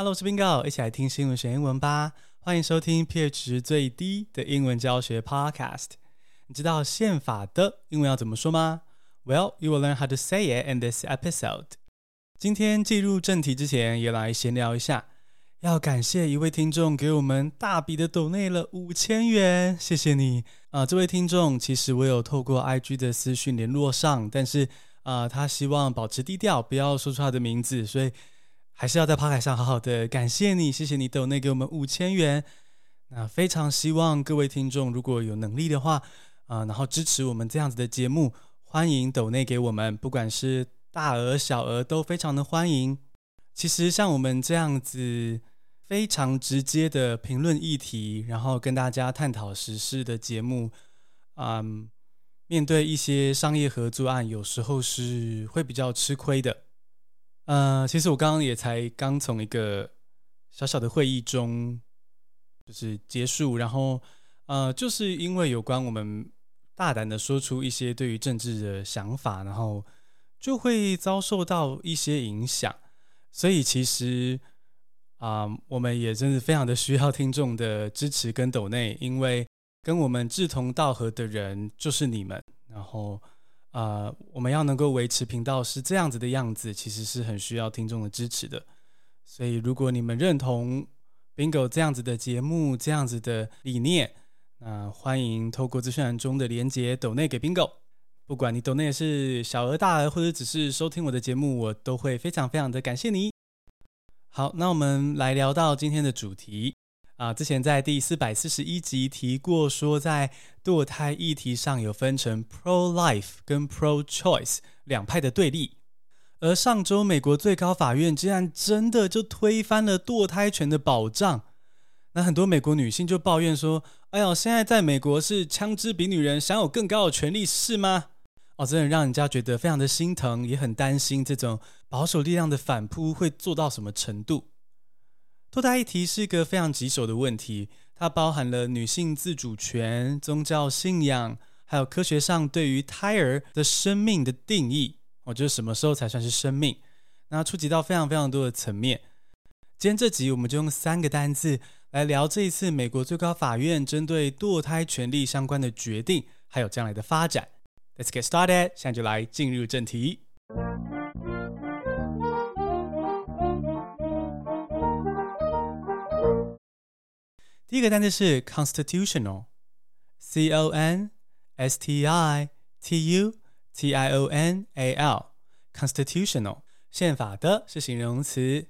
Hello，我是 Bingo，一起来听新闻学英文吧。欢迎收听 pH 值最低的英文教学 Podcast。你知道宪法的英文要怎么说吗？Well, you will learn how to say it in this episode。今天进入正题之前，也来闲聊一下。要感谢一位听众给我们大笔的抖内了五千元，谢谢你啊、呃！这位听众其实我有透过 IG 的私讯联络上，但是啊、他希望保持低调，不要说出他的名字，所以还是要在趴台上好好的感谢你，谢谢你抖内给我们五千元。那非常希望各位听众如果有能力的话啊、然后支持我们这样子的节目，欢迎抖内给我们，不管是大额小额都非常的欢迎。其实像我们这样子。非常直接的评论议题，然后跟大家探讨时事的节目，嗯，面对一些商业合作案，有时候是会比较吃亏的。呃，其实我刚刚也才刚从一个小小的会议中就是结束，然后呃，就是因为有关我们大胆的说出一些对于政治的想法，然后就会遭受到一些影响，所以其实。啊我们也真是非常的需要听众的支持跟抖内，因为跟我们志同道合的人就是你们。然后，呃，我们要能够维持频道是这样子的样子，其实是很需要听众的支持的。所以，如果你们认同 Bingo 这样子的节目、这样子的理念，那欢迎透过资讯栏中的连结抖内给 Bingo。不管你抖内是小额大额，或者只是收听我的节目，我都会非常非常的感谢你。好，那我们来聊到今天的主题啊。之前在第四百四十一集提过，说在堕胎议题上有分成 pro-life 跟 pro-choice 两派的对立。而上周美国最高法院竟然真的就推翻了堕胎权的保障。那很多美国女性就抱怨说：“哎呦，现在在美国是枪支比女人享有更高的权利，是吗？”哦，真的让人家觉得非常的心疼，也很担心这种保守力量的反扑会做到什么程度。堕胎议题是一个非常棘手的问题，它包含了女性自主权、宗教信仰，还有科学上对于胎儿的生命的定义。哦，就是什么时候才算是生命？那触及到非常非常多的层面。今天这集我们就用三个单字来聊这一次美国最高法院针对堕胎权利相关的决定，还有将来的发展。Let's get started，现在就来进入正题。第一个单词是 constitutional，c o n s t i t u t i o n a l，constitutional，宪法的是形容词。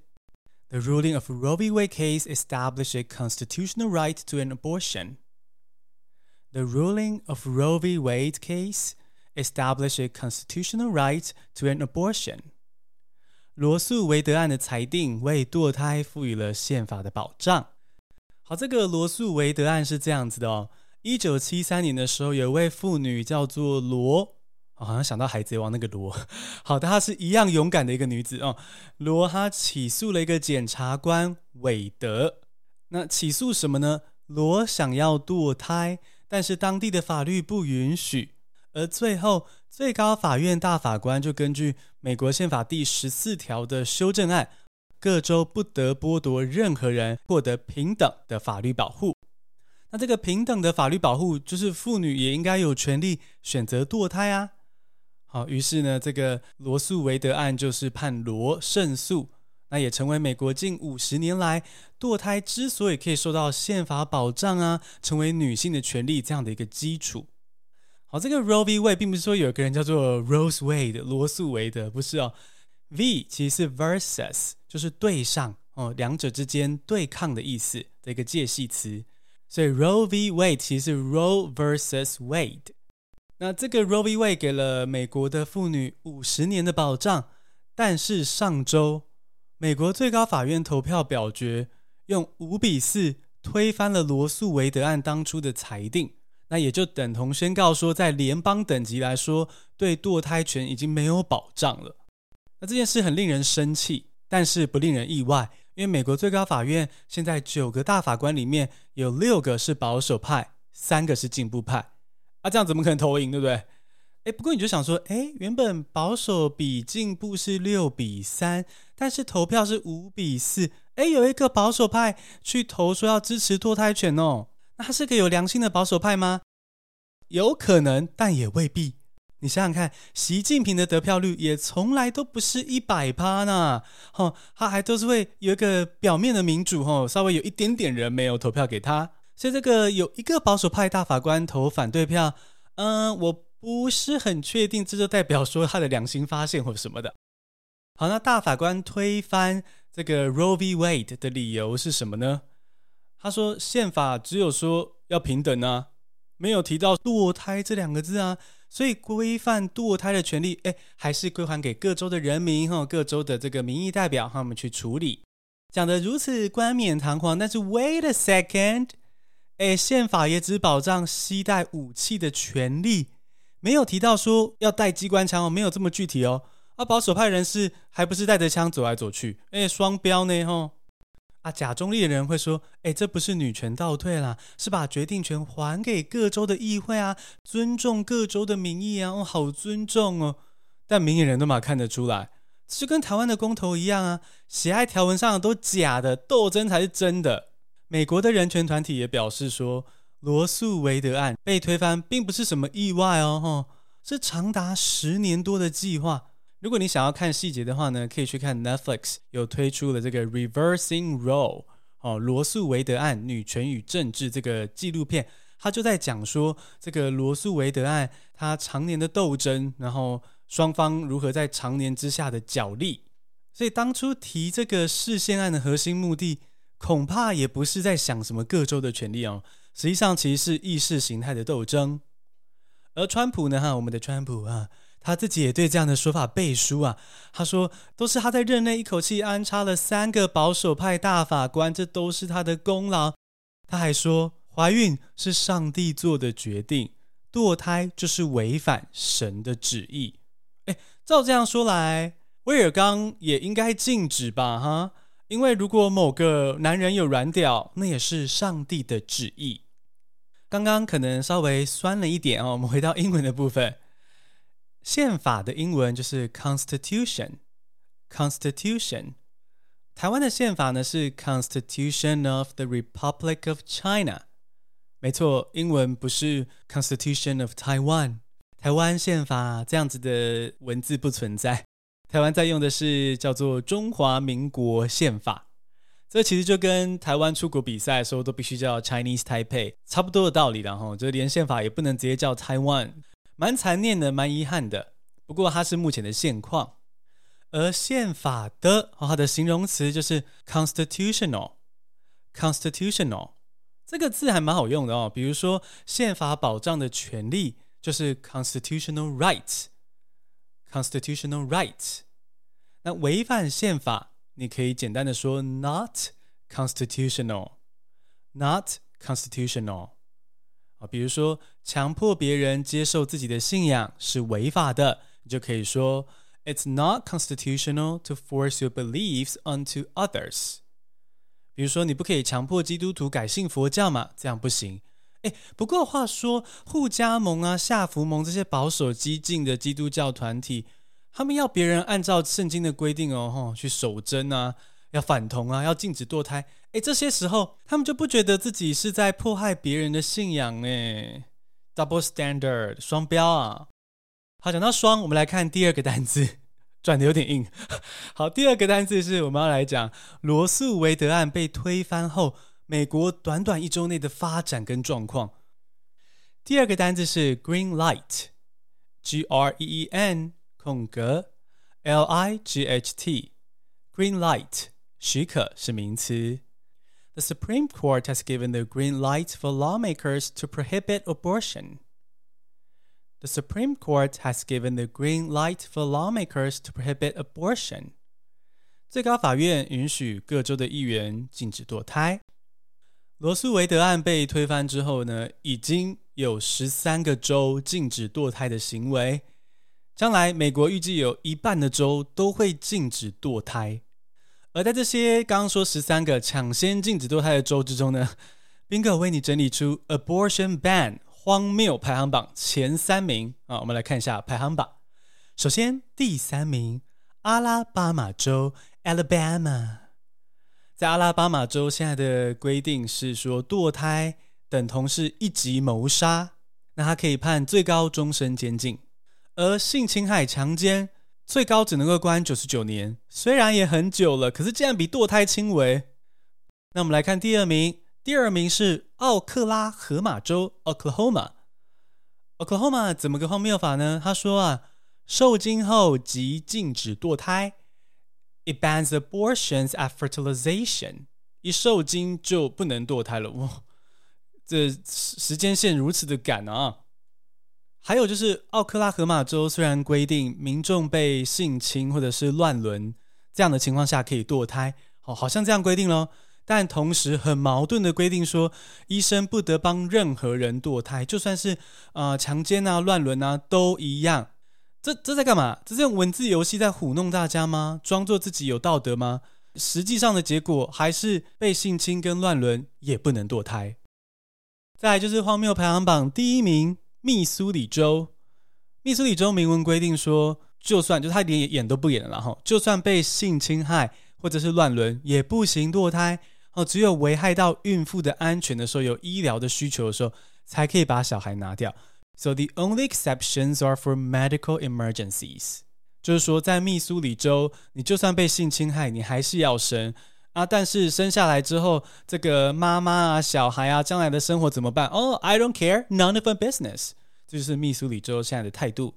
The ruling of Roe v. Wade case established a constitutional right to an abortion. The ruling of Roe v. Wade case establish a constitutional right to an abortion。罗诉韦德案的裁定为堕胎赋予了宪法的保障。 好，这个罗诉韦德案是这样子的哦。一九七三年的时候，有一位妇女叫做罗，好像想到海贼王那个罗。好的，她是一样勇敢的一个女子哦。罗她起诉了一个检察官韦德。那起诉什么呢？罗想要堕胎，但是当地的法律不允许。而最后，最高法院大法官就根据美国宪法第十四条的修正案，各州不得剥夺任何人获得平等的法律保护。那这个平等的法律保护，就是妇女也应该有权利选择堕胎啊。好，于是呢，这个罗诉韦德案就是判罗胜诉，那也成为美国近五十年来堕胎之所以可以受到宪法保障啊，成为女性的权利这样的一个基础。好，这个 Roe v. Wade 并不是说有一个人叫做 Rose Wade 罗素韦德，不是哦。V 其实是 versus，就是对上哦，两者之间对抗的意思的一个介系词。所以 Roe v. Wade 其实是 Roe versus Wade。那这个 Roe v. Wade 给了美国的妇女五十年的保障，但是上周美国最高法院投票表决，用五比四推翻了罗素韦德案当初的裁定。那也就等同宣告说，在联邦等级来说，对堕胎权已经没有保障了。那这件事很令人生气，但是不令人意外，因为美国最高法院现在九个大法官里面有六个是保守派，三个是进步派。啊，这样怎么可能投赢，对不对？诶，不过你就想说，诶，原本保守比进步是六比三，但是投票是五比四，哎，有一个保守派去投说要支持堕胎权哦，那他是个有良心的保守派吗？有可能，但也未必。你想想看，习近平的得票率也从来都不是一百趴呢，哦，他还都是会有一个表面的民主，哦，稍微有一点点人没有投票给他，所以这个有一个保守派大法官投反对票，嗯，我不是很确定，这就代表说他的良心发现或什么的。好，那大法官推翻这个 Roe v. Wade 的理由是什么呢？他说宪法只有说要平等啊，没有提到堕胎这两个字啊。所以规范堕胎的权利，哎，还是归还给各州的人民哈，各州的这个民意代表他们去处理。讲得如此冠冕堂皇，但是 wait a second，哎，宪法也只保障携带武器的权利，没有提到说要带机关枪哦，没有这么具体哦。啊，保守派人士还不是带着枪走来走去，哎，双标呢吼。啊，假中立的人会说：“哎，这不是女权倒退啦，是把决定权还给各州的议会啊，尊重各州的民意啊，哦，好尊重哦。”但明眼人都嘛看得出来，这就跟台湾的公投一样啊，喜爱条文上都假的，斗争才是真的。美国的人权团体也表示说，罗诉韦德案被推翻并不是什么意外哦，吼，是长达十年多的计划。如果你想要看细节的话呢，可以去看 Netflix 有推出了这个 Reversing Role 哦，罗诉韦德案女权与政治这个纪录片，他就在讲说这个罗诉韦德案他常年的斗争，然后双方如何在常年之下的角力，所以当初提这个视线案的核心目的，恐怕也不是在想什么各州的权利哦，实际上其实是意识形态的斗争，而川普呢，哈，我们的川普啊。他自己也对这样的说法背书啊，他说都是他在任内一口气安插了三个保守派大法官，这都是他的功劳。他还说怀孕是上帝做的决定，堕胎就是违反神的旨意。哎，照这样说来，威尔刚也应该禁止吧？哈，因为如果某个男人有软屌，那也是上帝的旨意。刚刚可能稍微酸了一点哦，我们回到英文的部分。宪法的英文就是 Constitution，Constitution。台湾的宪法呢是 Constitution of the Republic of China。没错，英文不是 Constitution of Taiwan。台湾宪法这样子的文字不存在，台湾在用的是叫做中华民国宪法。这其实就跟台湾出国比赛的时候都必须叫 Chinese Taipei 差不多的道理，然后就连宪法也不能直接叫 Taiwan。蛮残念的，蛮遗憾的。不过它是目前的现况，而宪法的它的形容词就是 constitutional。constitutional 这个字还蛮好用的哦。比如说，宪法保障的权利就是 constitutional rights。constitutional rights。那违反宪法，你可以简单的说 not constitutional。not constitutional。啊，比如说强迫别人接受自己的信仰是违法的，你就可以说 It's not constitutional to force your beliefs onto others。比如说你不可以强迫基督徒改信佛教嘛，这样不行。诶，不过话说，护加盟啊、下福盟这些保守激进的基督教团体，他们要别人按照圣经的规定哦，吼，去守贞啊，要反同啊，要禁止堕胎。哎，这些时候他们就不觉得自己是在迫害别人的信仰哎，double standard 双标啊。好，讲到双，我们来看第二个单字，转得有点硬。好，第二个单字是我们要来讲罗诉韦德案被推翻后，美国短短一周内的发展跟状况。第二个单字是 green light，G R E E N 空格 L I G H T，green light 许可是名词。The Supreme Court has given the green light for lawmakers to prohibit abortion. The Supreme Court has given the green light for lawmakers to prohibit abortion. 最高法院允许各州的议员禁止堕胎。罗诉韦德案被推翻之后呢，已经有十三个州禁止堕胎的行为。将来，美国预计有一半的州都会禁止堕胎。 而在这些刚刚说十三个抢先禁止堕胎的州之中呢，Bingo 为你整理出 Abortion Ban 荒谬排行榜前三名。啊，我们来看一下排行榜。首先第三名，阿拉巴马州 Alabama，在阿拉巴马州现在的规定是说，堕胎等同是一级谋杀，那他可以判最高终身监禁；而性侵害、强奸最高只能够关九十九年，虽然也很久了，可是竟然比堕胎轻微。那我们来看第二名，第二名是奥克拉荷马州 （Oklahoma）。Oklahoma 怎么个荒谬法呢？他说啊，受精后即禁止堕胎。It bans abortions at fertilization。一受精就不能堕胎了，哇！这时间线如此的赶啊！还有就是，奥克拉荷马州虽然规定民众被性侵或者是乱伦这样的情况下可以堕胎，好，好像这样规定咯，但同时很矛盾的规定说，医生不得帮任何人堕胎，就算是呃强奸啊、乱伦啊都一样。这这在干嘛？这是用文字游戏在唬弄大家吗？装作自己有道德吗？实际上的结果还是被性侵跟乱伦也不能堕胎。再就是荒谬排行榜第一名，密苏里州。密苏里州明文规定说，就算就他连演都不演了，然后就算被性侵害或者是乱伦，也不行堕胎。哦，只有危害到孕妇的安全的时候，有医疗的需求的时候，才可以把小孩拿掉。So the only exceptions are for medical emergencies，就是说，在密苏里州，你就算被性侵害，你还是要生啊。但是生下来之后，这个妈妈啊、小孩啊，将来的生活怎么办？哦，I don't care, none of my business。这就是密苏里州现在的态度。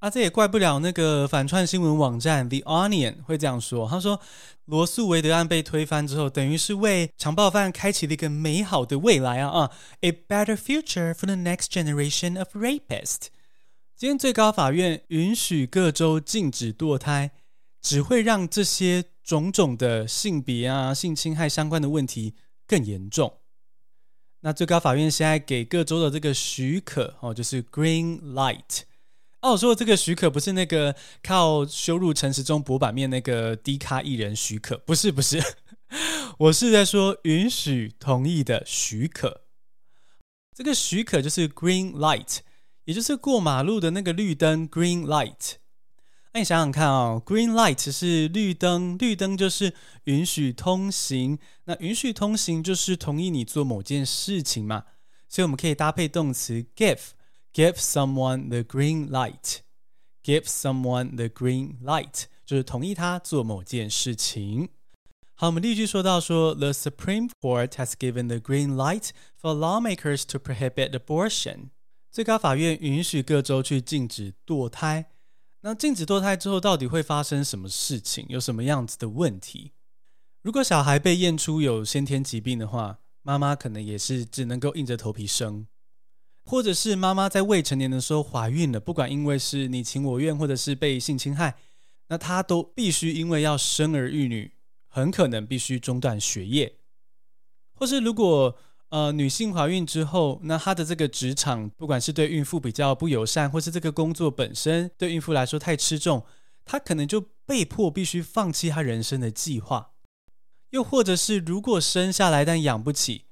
啊，这也怪不了那个反串新闻网站 The Onion 会这样说。他说，罗素韦德案被推翻之后，等于是为强暴犯开启了一个美好的未来啊啊！A better future for the next generation of rapists。今天最高法院允许各州禁止堕胎，只会让这些种种的性别啊、性侵害相关的问题更严重。那最高法院现在给各州的这个许可哦，就是 Green Light。哦，我说的这个许可不是那个靠羞辱陈时中博版面那个低咖艺人许可，不是不是，我是在说允许同意的许可。这个许可就是 green light，也就是过马路的那个绿灯 green light。那你想想看哦，green light 是绿灯，绿灯就是允许通行，那允许通行就是同意你做某件事情嘛，所以我们可以搭配动词 give。Give someone the green light. Give someone the green light，就是同意他做某件事情。好，我们例句说到说，The Supreme Court has given the green light for lawmakers to prohibit abortion。最高法院允许各州去禁止堕胎。那禁止堕胎之后，到底会发生什么事情？有什么样子的问题？如果小孩被验出有先天疾病的话，妈妈可能也是只能够硬着头皮生。或者是妈妈在未成年的时候怀孕了，不管因为是你情我愿，或者是被性侵害，那她都必须因为要生儿育女，很可能必须中断学业。或是如果呃女性怀孕之后，那她的这个职场不管是对孕妇比较不友善，或是这个工作本身对孕妇来说太吃重，她可能就被迫必须放弃她人生的计划。又或者是如果生下来但养不起。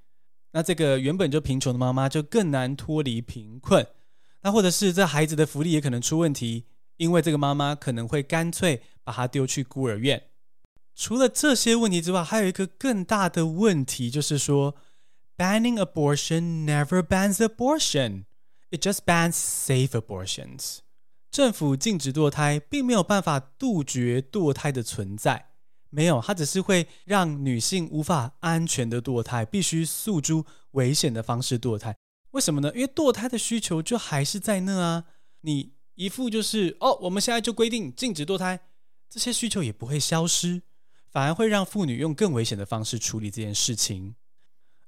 那这个原本就贫穷的妈妈就更难脱离贫困，那或者是这孩子的福利也可能出问题，因为这个妈妈可能会干脆把他丢去孤儿院。除了这些问题之外，还有一个更大的问题，就是说，banning abortion never bans abortion, it just bans safe abortions。政府禁止堕胎，并没有办法杜绝堕胎的存在。没有，它只是会让女性无法安全的堕胎，必须诉诸危险的方式堕胎。为什么呢？因为堕胎的需求就还是在那啊。你一副就是哦，我们现在就规定禁止堕胎，这些需求也不会消失，反而会让妇女用更危险的方式处理这件事情。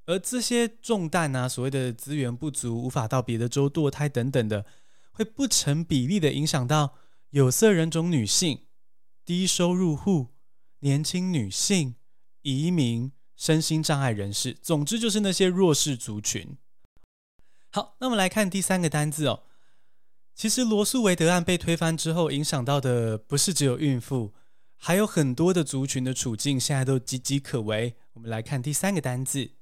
而这些重担啊，所谓的资源不足，无法到别的州堕胎等等的，会不成比例的影响到有色人种女性、低收入户。年轻女性、移民、身心障碍人士，总之就是那些弱势族群。好，那我们来看第三个单字哦。其实罗诉韦德案被推翻之后，影响到的不是只有孕妇，还有很多的族群的处境现在都岌岌可危。我们来看第三个单字，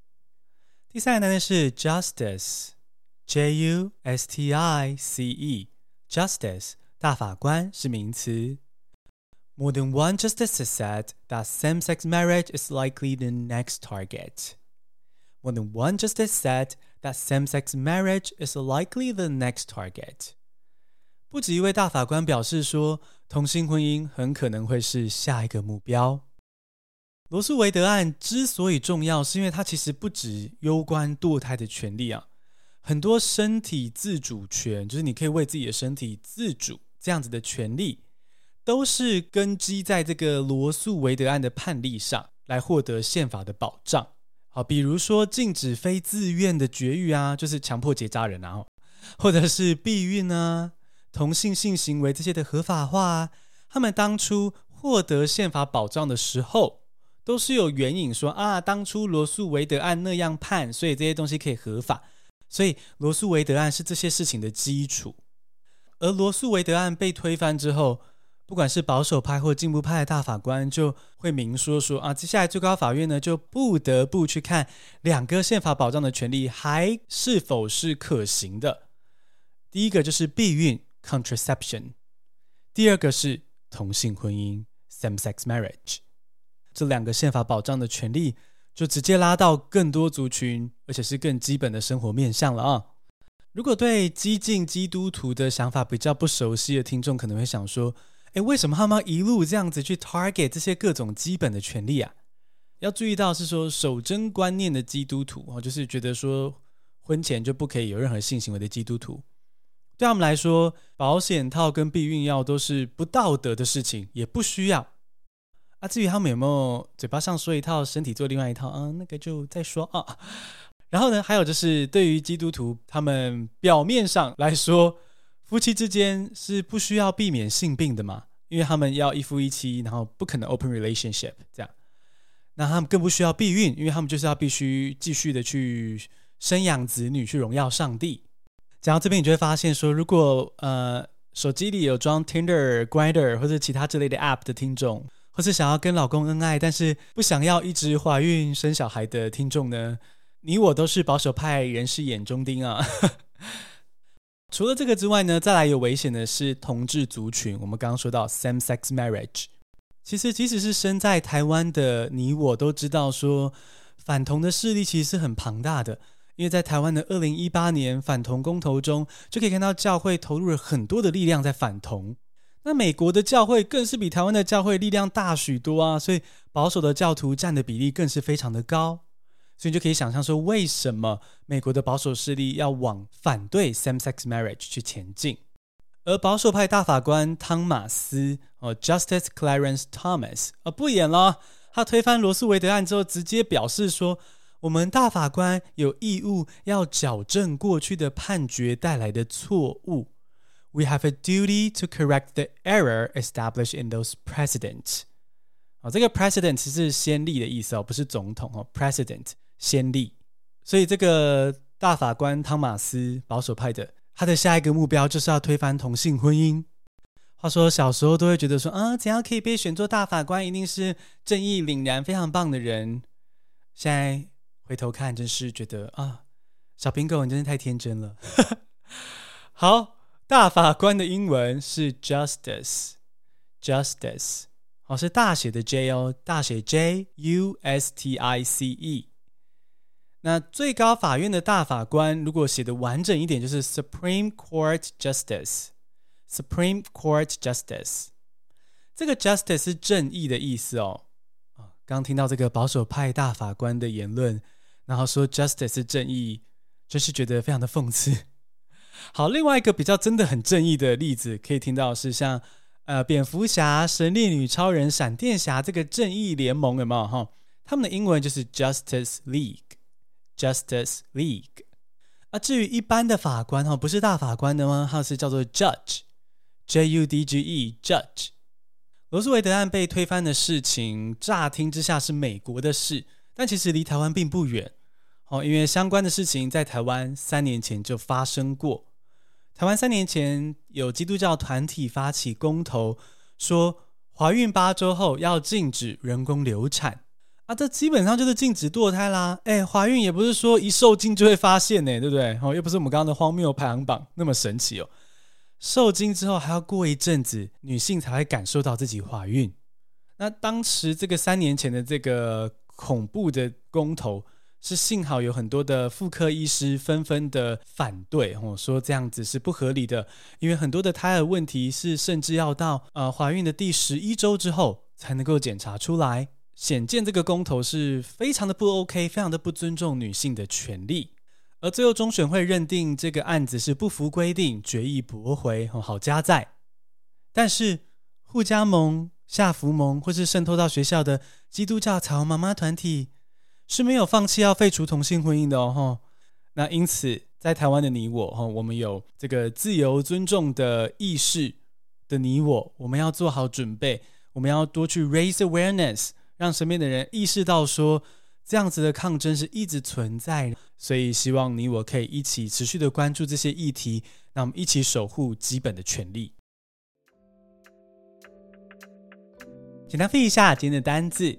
第三个单字是 justice，J U S T I C E，justice，大法官是名词。 More than one justice has said that same-sex marriage is likely the next target. More than one justice said that same-sex marriage is likely the next target. 不止一位大法官表示说，同性婚姻很可能会是下一个目标。 罗素韦德案之所以重要，是因为它其实不止攸关堕胎的权利啊，很多身体自主权，就是你可以为自己的身体自主这样子的权利，都是根基在这个罗素韦德案的判例上来获得宪法的保障。好，比如说禁止非自愿的绝育啊，就是强迫结扎人啊，或者是避孕啊。同性性行为这些的合法化，他们当初获得宪法保障的时候，都是有援引说啊，当初罗素韦德案那样判，所以这些东西可以合法。所以罗素韦德案是这些事情的基础。而罗素韦德案被推翻之后，不管是保守派或进步派的大法官，就会明说说啊，接下来最高法院呢，就不得不去看两个宪法保障的权利还是否是可行的。第一个就是避孕。Contraception，第二个是同性婚姻 （same-sex marriage），这两个宪法保障的权利就直接拉到更多族群，而且是更基本的生活面向了啊。如果对激进基督徒的想法比较不熟悉的听众，可能会想说：诶，为什么他们一路这样子去 target 这些各种基本的权利啊？要注意到是说守贞观念的基督徒哦，就是觉得说婚前就不可以有任何性行为的基督徒。对他们来说，保险套跟避孕药都是不道德的事情，也不需要。啊，至于他们有没有嘴巴上说一套，身体做另外一套，啊，那个就再说啊。然后呢，还有就是对于基督徒，他们表面上来说，夫妻之间是不需要避免性病的嘛，因为他们要一夫一妻，然后不可能 open relationship 这样。那他们更不需要避孕，因为他们就是要必须继续的去生养子女，去荣耀上帝。讲到这边，你就会发现说，如果呃手机里有装 Tinder、Grindr 或者其他之类的 App 的听众，或是想要跟老公恩爱，但是不想要一直怀孕生小孩的听众呢，你我都是保守派人士眼中钉啊。除了这个之外呢，再来有危险的是同志族群。我们刚刚说到 same-sex marriage，其实即使是身在台湾的你我都知道说，反同的势力其实是很庞大的。因为在台湾的二零一八年反同公投中，就可以看到教会投入了很多的力量在反同。那美国的教会更是比台湾的教会力量大许多啊，所以保守的教徒占的比例更是非常的高。所以你就可以想象说，为什么美国的保守势力要往反对 same-sex marriage 去前进？而保守派大法官汤马斯哦，Justice Clarence Thomas 啊，不演了，他推翻罗素韦德案之后，直接表示说。我们大法官有义务要矫正过去的判决带来的错误。We have a duty to correct the error established in those precedents。哦，这个 precedent 是先例的意思哦，不是总统哦。Precedent 先例，所以这个大法官汤马斯保守派的，他的下一个目标就是要推翻同性婚姻。话说小时候都会觉得说啊，怎样可以被选做大法官，一定是正义凛然、非常棒的人。现在。回头看，真是觉得啊，小苹果，你真是太天真了。好，大法官的英文是 justice，justice，哦，是大写的 J 哦，大写 J U S T I C E。那最高法院的大法官，如果写的完整一点，就是 Supreme Court Justice，Supreme Court Justice。这个 justice 是正义的意思哦。啊，刚听到这个保守派大法官的言论。然后说 justice 是正义，就是觉得非常的讽刺。好，另外一个比较真的很正义的例子，可以听到是像呃蝙蝠侠、神力女超人、闪电侠这个正义联盟有没有哈？他们的英文就是 Justice League，Justice League。啊，至于一般的法官哈，不是大法官的吗？他是叫做 Judge，J U D G E，Judge。罗素韦德案被推翻的事情，乍听之下是美国的事。但其实离台湾并不远，哦，因为相关的事情在台湾三年前就发生过。台湾三年前有基督教团体发起公投，说怀孕八周后要禁止人工流产啊，这基本上就是禁止堕胎啦。哎，怀孕也不是说一受精就会发现呢，对不对？哦，又不是我们刚刚的荒谬排行榜那么神奇哦。受精之后还要过一阵子，女性才会感受到自己怀孕。那当时这个三年前的这个恐怖的公投，是幸好有很多的妇科医师纷纷的反对，哦，说这样子是不合理的，因为很多的胎儿问题是甚至要到呃怀孕的第十一周之后才能够检查出来，显见这个公投是非常的不 OK，非常的不尊重女性的权利。而最后，中选会认定这个案子是不符规定，决议驳回，好加载。但是，护家盟、下福盟或是渗透到学校的基督教彩虹妈妈团体是没有放弃要废除同性婚姻的哦。那因此，在台湾的你我，哈，我们有这个自由尊重的意识的你我，我们要做好准备，我们要多去 raise awareness，让身边的人意识到说。这样子的抗争是一直存在，所以希望你我可以一起持续的关注这些议题，那我们一起守护基本的权利。简单背一下今天的单字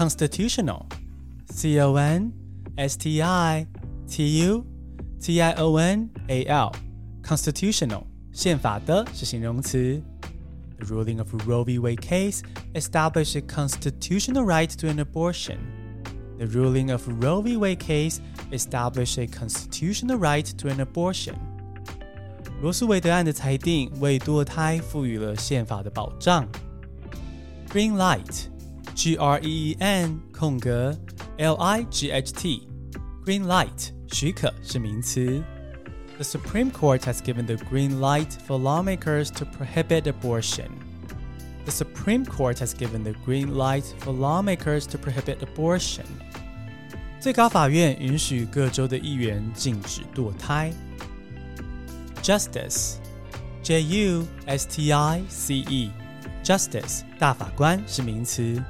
：constitutional，c o n s t i t u t i o n a l，constitutional，宪法的是形容词。The ruling of Roe v. Wade case established a constitutional right to an abortion. The ruling of Roe v. Wade case established a constitutional right to an abortion. 罗诉韦德案的裁定为堕胎赋予了宪法的保障。Green light, G-R-E-E-N 空格 L-I-G-H-T, green light 许可是名词。The Supreme Court has given the green light for lawmakers to prohibit abortion. The Supreme Court has given the green light for lawmakers to prohibit abortion. 最高法院允许各州的议员禁止堕胎。Justice, J-U-S-T-I-C-E, Justice 大法官是名词。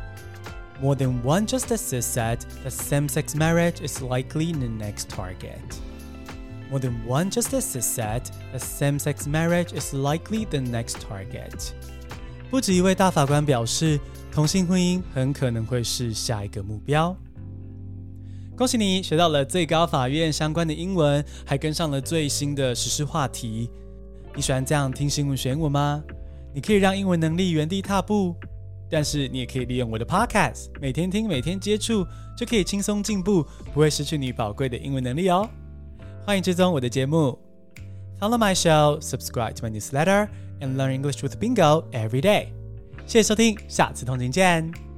More than one justice has said that same-sex marriage is likely the next target. More than one justice has said that same-sex marriage is likely the next target. 不止一位大法官表示，同性婚姻很可能会是下一个目标。恭喜你学到了最高法院相关的英文，还跟上了最新的时事话题。你喜欢这样听新闻选文吗？你可以让英文能力原地踏步，但是你也可以利用我的 Podcast，每天听，每天接触，就可以轻松进步，不会失去你宝贵的英文能力哦。欢迎追踪我的节目，Follow my show, subscribe to my newsletter, and learn English with Bingo every day。谢谢收听，下次同勤见。